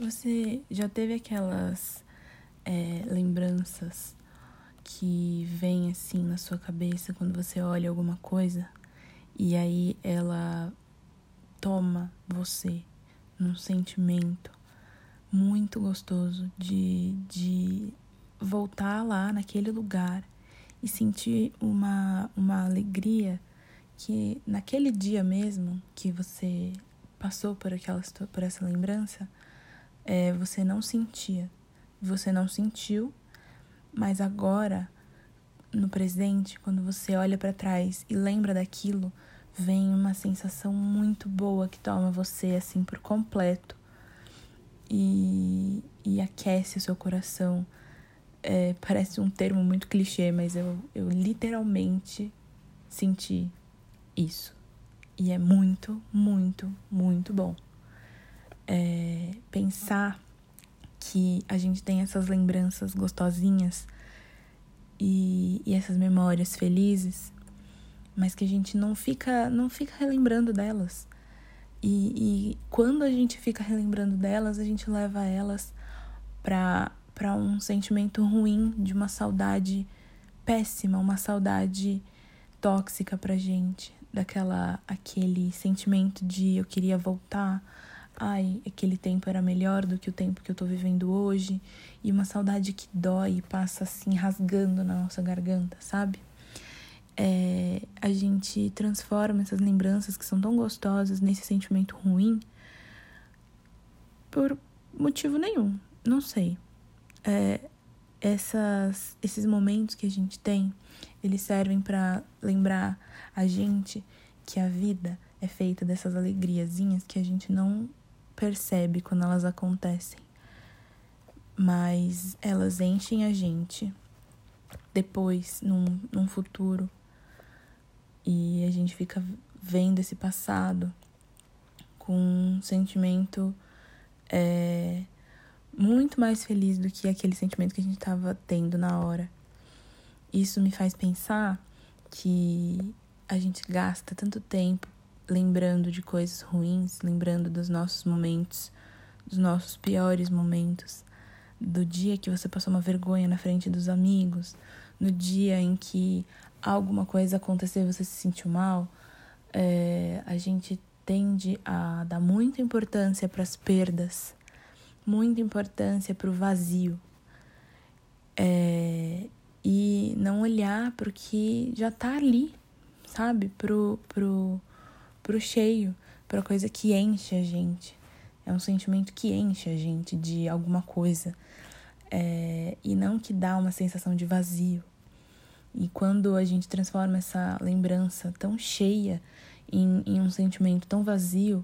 Você já teve aquelas é, lembranças que vêm assim na sua cabeça quando você olha alguma coisa e aí ela toma você num sentimento muito gostoso de, de voltar lá naquele lugar e sentir uma, uma alegria que naquele dia mesmo que você passou por aquela por essa lembrança é, você não sentia, você não sentiu, mas agora, no presente, quando você olha para trás e lembra daquilo, vem uma sensação muito boa que toma você assim por completo e, e aquece o seu coração. É, parece um termo muito clichê, mas eu, eu literalmente senti isso. E é muito, muito, muito bom é, pensar que a gente tem essas lembranças gostosinhas e, e essas memórias felizes, mas que a gente não fica, não fica relembrando delas. E, e quando a gente fica relembrando delas, a gente leva elas para um sentimento ruim, de uma saudade péssima, uma saudade tóxica pra gente, daquela aquele sentimento de eu queria voltar, ai, aquele tempo era melhor do que o tempo que eu tô vivendo hoje, e uma saudade que dói e passa assim rasgando na nossa garganta, sabe? É, a gente transforma essas lembranças que são tão gostosas nesse sentimento ruim por motivo nenhum, não sei. É, essas, esses momentos que a gente tem, eles servem para lembrar a gente que a vida é feita dessas alegriazinhas que a gente não percebe quando elas acontecem, mas elas enchem a gente depois, num, num futuro, e a gente fica vendo esse passado com um sentimento é, muito mais feliz do que aquele sentimento que a gente estava tendo na hora. Isso me faz pensar que a gente gasta tanto tempo lembrando de coisas ruins, lembrando dos nossos momentos, dos nossos piores momentos, do dia que você passou uma vergonha na frente dos amigos, no dia em que alguma coisa aconteceu e você se sentiu mal, é, a gente tende a dar muita importância para as perdas, muita importância para o vazio. É, e não olhar para o que já está ali, sabe? Pro, pro, pro cheio, pra coisa que enche a gente. É um sentimento que enche a gente de alguma coisa. É, e não que dá uma sensação de vazio. E quando a gente transforma essa lembrança tão cheia em, em um sentimento tão vazio,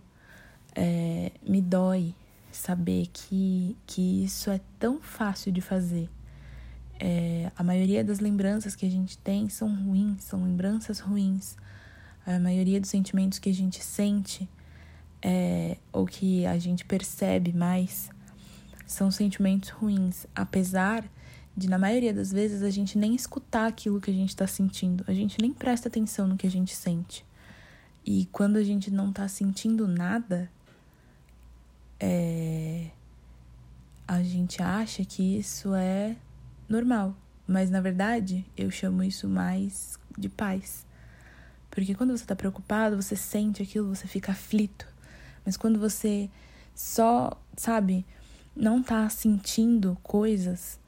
é, me dói saber que, que isso é tão fácil de fazer. É, a maioria das lembranças que a gente tem são ruins, são lembranças ruins. A maioria dos sentimentos que a gente sente é, ou que a gente percebe mais são sentimentos ruins, apesar de, na maioria das vezes, a gente nem escutar aquilo que a gente está sentindo, a gente nem presta atenção no que a gente sente. E quando a gente não está sentindo nada, é, a gente acha que isso é normal, mas na verdade eu chamo isso mais de paz. Porque quando você está preocupado, você sente aquilo, você fica aflito. Mas quando você só, sabe, não está sentindo coisas,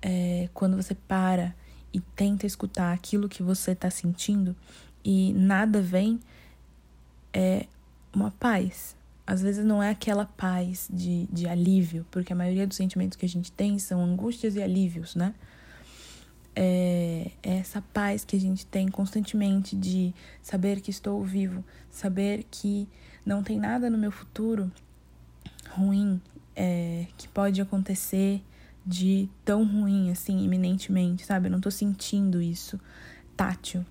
é, quando você para e tenta escutar aquilo que você está sentindo e nada vem, é uma paz. Às vezes não é aquela paz de, de alívio, porque a maioria dos sentimentos que a gente tem são angústias e alívios, né? É, essa paz que a gente tem constantemente de saber que estou vivo, saber que não tem nada no meu futuro ruim é, que pode acontecer de tão ruim assim, iminentemente, sabe? Eu não tô sentindo isso tátil.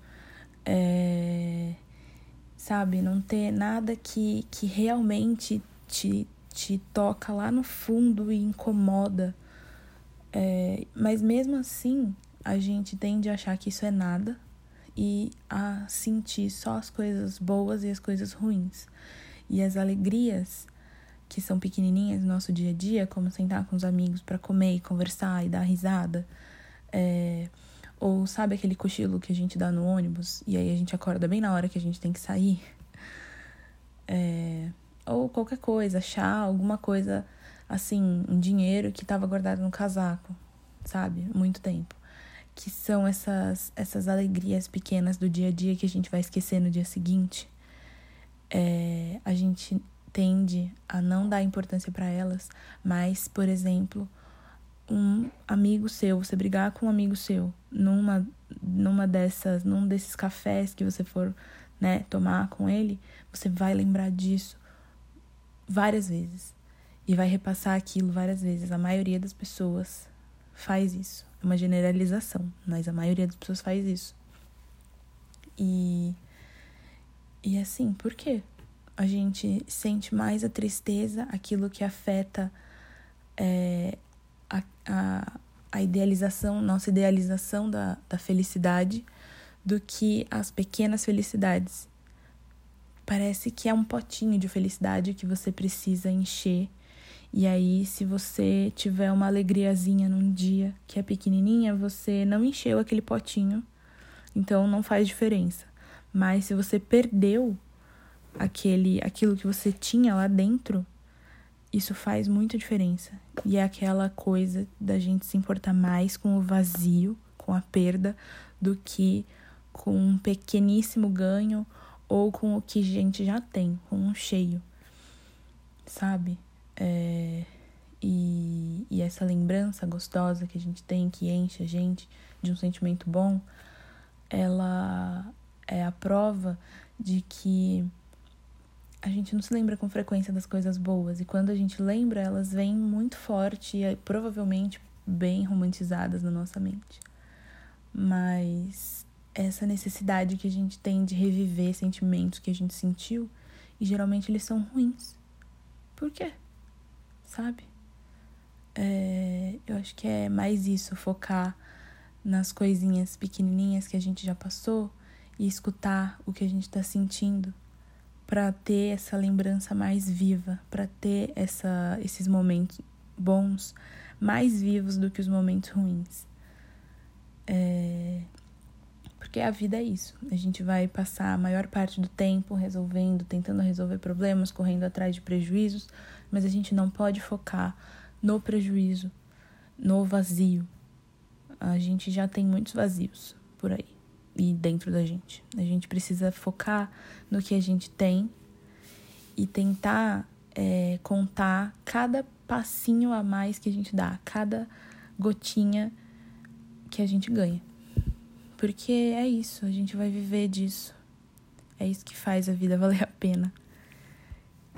É, sabe? Não ter nada que, que realmente te, te toca lá no fundo e incomoda. É, mas mesmo assim, a gente tende a achar que isso é nada e a sentir só as coisas boas e as coisas ruins. E as alegrias que são pequenininhas no nosso dia a dia, como sentar com os amigos para comer e conversar e dar risada. É, ou sabe aquele cochilo que a gente dá no ônibus e aí a gente acorda bem na hora que a gente tem que sair? É, ou qualquer coisa, chá, alguma coisa assim, um dinheiro que estava guardado no casaco, sabe? Muito tempo. Que são essas, essas alegrias pequenas do dia a dia que a gente vai esquecer no dia seguinte. É, a gente tende a não dar importância para elas, mas, por exemplo, um amigo seu, você brigar com um amigo seu numa numa dessas, num desses cafés que você for, né, tomar com ele, você vai lembrar disso várias vezes e vai repassar aquilo várias vezes. A maioria das pessoas faz isso. É uma generalização, mas a maioria das pessoas faz isso. E e assim, por quê? a gente sente mais a tristeza, aquilo que afeta é, a, a, a idealização, nossa idealização da, da felicidade, do que as pequenas felicidades. Parece que é um potinho de felicidade que você precisa encher. E aí, se você tiver uma alegriazinha num dia que é pequenininha, você não encheu aquele potinho, então não faz diferença. Mas se você perdeu aquele aquilo que você tinha lá dentro, isso faz muita diferença. E é aquela coisa da gente se importar mais com o vazio, com a perda, do que com um pequeníssimo ganho ou com o que a gente já tem, com um cheio, sabe? É... E, e essa lembrança gostosa que a gente tem, que enche a gente de um sentimento bom, ela é a prova de que a gente não se lembra com frequência das coisas boas e quando a gente lembra, elas vêm muito forte e provavelmente bem romantizadas na nossa mente. Mas essa necessidade que a gente tem de reviver sentimentos que a gente sentiu e geralmente eles são ruins. Por quê? Sabe? É, eu acho que é mais isso, focar nas coisinhas pequenininhas que a gente já passou e escutar o que a gente está sentindo para ter essa lembrança mais viva, para ter essa, esses momentos bons mais vivos do que os momentos ruins. É... Porque a vida é isso. A gente vai passar a maior parte do tempo resolvendo, tentando resolver problemas, correndo atrás de prejuízos, mas a gente não pode focar no prejuízo, no vazio. A gente já tem muitos vazios por aí e dentro da gente. A gente precisa focar no que a gente tem e tentar é, contar cada passinho a mais que a gente dá, cada gotinha que a gente ganha. Porque é isso, a gente vai viver disso. É isso que faz a vida valer a pena.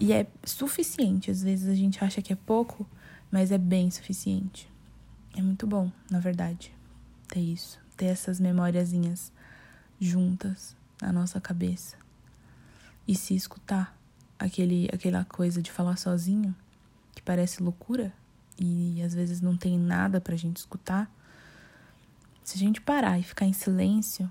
E é suficiente. Às vezes a gente acha que é pouco, mas é bem suficiente. É muito bom, na verdade, ter isso, ter essas memóriazinhas juntas na nossa cabeça e se escutar aquele aquela coisa de falar sozinho que parece loucura e às vezes não tem nada pra gente escutar se a gente parar e ficar em silêncio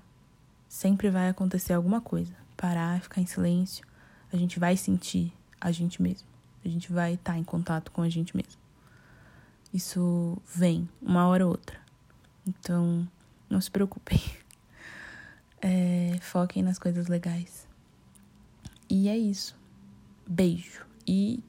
sempre vai acontecer alguma coisa parar ficar em silêncio a gente vai sentir a gente mesmo a gente vai estar em contato com a gente mesmo isso vem uma hora ou outra então não se preocupem é, foquem nas coisas legais. E é isso. Beijo. E